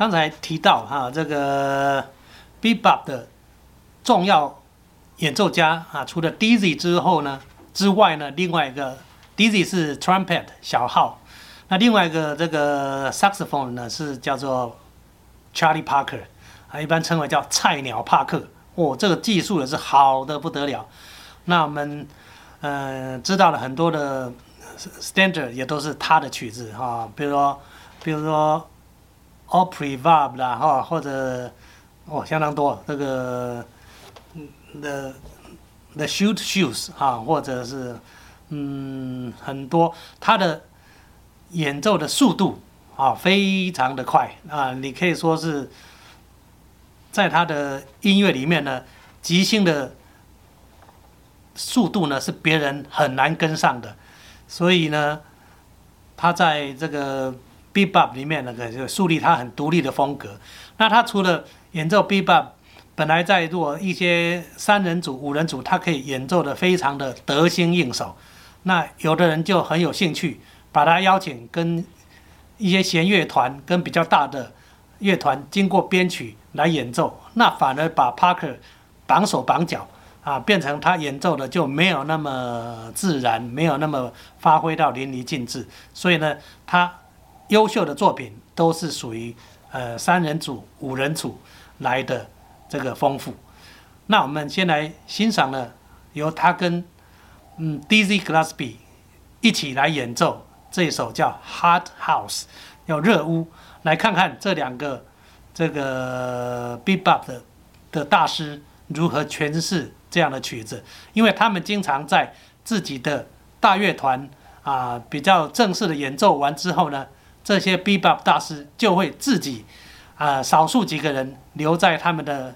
刚才提到哈，这个 bebop 的重要演奏家啊，除了 Dizzy 之后呢之外呢，另外一个 Dizzy 是 trumpet 小号，那另外一个这个 saxophone 呢是叫做 Charlie Parker 啊，一般称为叫菜鸟帕克。哦，这个技术也是好的不得了。那我们呃知道了很多的 standard 也都是他的曲子哈，比如说比如说 o p r e v a b 啦哈，或者哦相当多这个 The The Shoot Shoes 哈，或者是嗯很多他的演奏的速度啊非常的快啊，你可以说是。在他的音乐里面呢，即兴的速度呢是别人很难跟上的，所以呢，他在这个 bebop 里面那个就树立他很独立的风格。那他除了演奏 bebop，本来在做一些三人组、五人组，他可以演奏的非常的得心应手。那有的人就很有兴趣，把他邀请跟一些弦乐团、跟比较大的乐团经过编曲。来演奏，那反而把 Parker 绑手绑脚啊，变成他演奏的就没有那么自然，没有那么发挥到淋漓尽致。所以呢，他优秀的作品都是属于呃三人组、五人组来的这个丰富。那我们先来欣赏呢，由他跟嗯 Dizzy Gillespie 一起来演奏这首叫 Hot House，叫热屋，来看看这两个。这个 bebop 的的大师如何诠释这样的曲子？因为他们经常在自己的大乐团啊比较正式的演奏完之后呢，这些 bebop 大师就会自己啊少数几个人留在他们的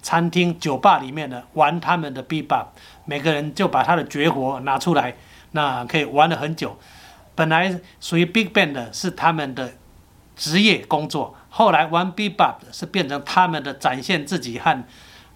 餐厅酒吧里面呢玩他们的 bebop，每个人就把他的绝活拿出来，那可以玩了很久。本来属于 big band 的是他们的职业工作。后来玩 bebop 是变成他们的展现自己和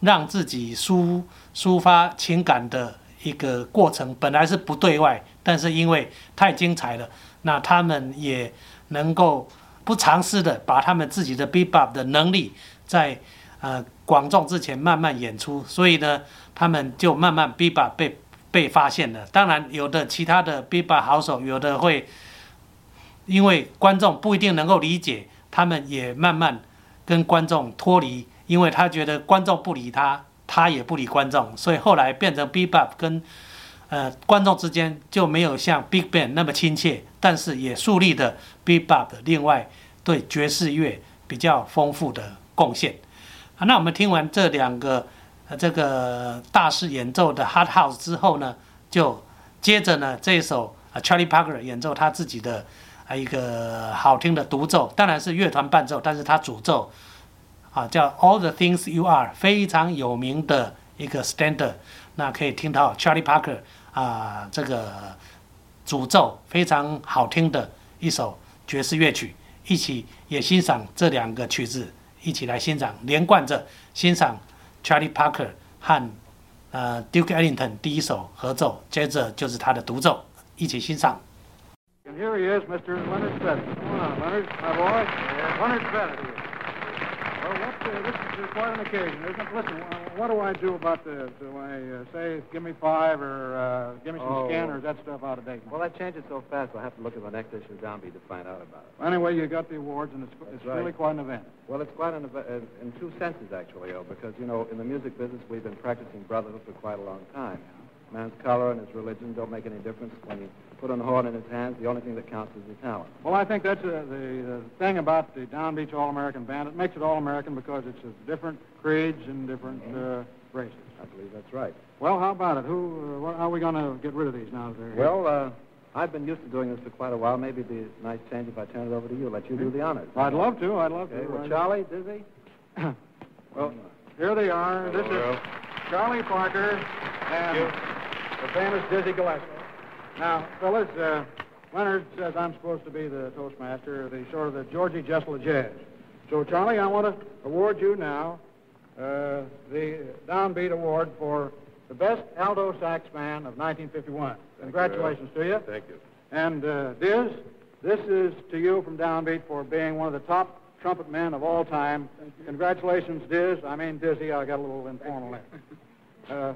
让自己抒抒发情感的一个过程。本来是不对外，但是因为太精彩了，那他们也能够不尝试的把他们自己的 bebop 的能力在呃广众之前慢慢演出。所以呢，他们就慢慢 bebop 被被发现了。当然，有的其他的 bebop 好手，有的会因为观众不一定能够理解。他们也慢慢跟观众脱离，因为他觉得观众不理他，他也不理观众，所以后来变成 bebop 跟呃观众之间就没有像 big band 那么亲切，但是也树立的 bebop 另外对爵士乐比较丰富的贡献。啊，那我们听完这两个呃这个大师演奏的 hard house 之后呢，就接着呢这一首啊 Charlie Parker 演奏他自己的。啊一个好听的独奏，当然是乐团伴奏，但是他主奏啊叫 All the Things You Are，非常有名的一个 standard，那可以听到 Charlie Parker 啊这个主奏非常好听的一首爵士乐曲，一起也欣赏这两个曲子，一起来欣赏，连贯着欣赏 Charlie Parker 和呃 Duke Ellington 第一首合奏，接着就是他的独奏，一起欣赏。Here he is, Mr. Uh, this is quite an occasion, isn't it? Listen, what do I do about the, do I uh, say, give me five or uh, give me some oh. is that stuff out of date? Well, that changes so fast, I'll have to look at the next issue Downbeat to find out about it. Well, anyway, you got the awards, and it's, it's right. really quite an event. Well, it's quite an event uh, in two senses, actually, though, because, you know, in the music business, we've been practicing brotherhood for quite a long time. Man's color and his religion don't make any difference when you put an horn in his hands. The only thing that counts is his talent. Well, I think that's uh, the, thing about the Down Beach All-American Band. It makes it All-American because it's of different creeds and different mm-hmm. uh, races. I believe that's right. Well, how about it? Who? Uh, how are we going to get rid of these now? That well, uh, I've been used to doing this for quite a while. Maybe it'd be a nice change if I turn it over to you. Let you do the honors. I'd love to. I'd love okay, to. Well, right Charlie, Dizzy. well, here they are. Hello, this is Charlie Parker and the famous Dizzy Gillespie. Now, fellas, uh, Leonard says I'm supposed to be the Toastmaster, the sort of the Georgie Jessel of jazz. So, Charlie, I want to award you now uh, the Downbeat Award for the best alto sax man of 1951. Thank Congratulations you. to you. Thank you. And uh, Diz, this is to you from Downbeat for being one of the top trumpet men of all time. Congratulations, Diz. I mean, Dizzy, I got a little informal there. Uh,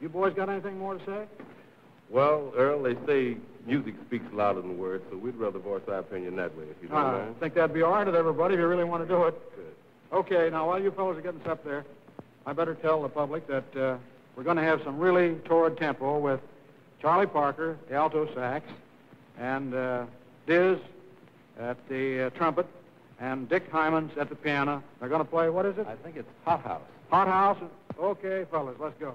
you boys got anything more to say? Well, Earl, they say music speaks louder than words, so we'd rather voice our opinion that way, if you don't I mind. think that'd be all right with everybody if you really want to do it. Good. Okay, now while you fellows are getting us up there, I better tell the public that uh, we're going to have some really torrid tempo with Charlie Parker, the alto sax, and uh, Diz at the uh, trumpet, and Dick Hymans at the piano. They're going to play, what is it? I think it's Hot House. Hot House. Okay, fellas, let's go.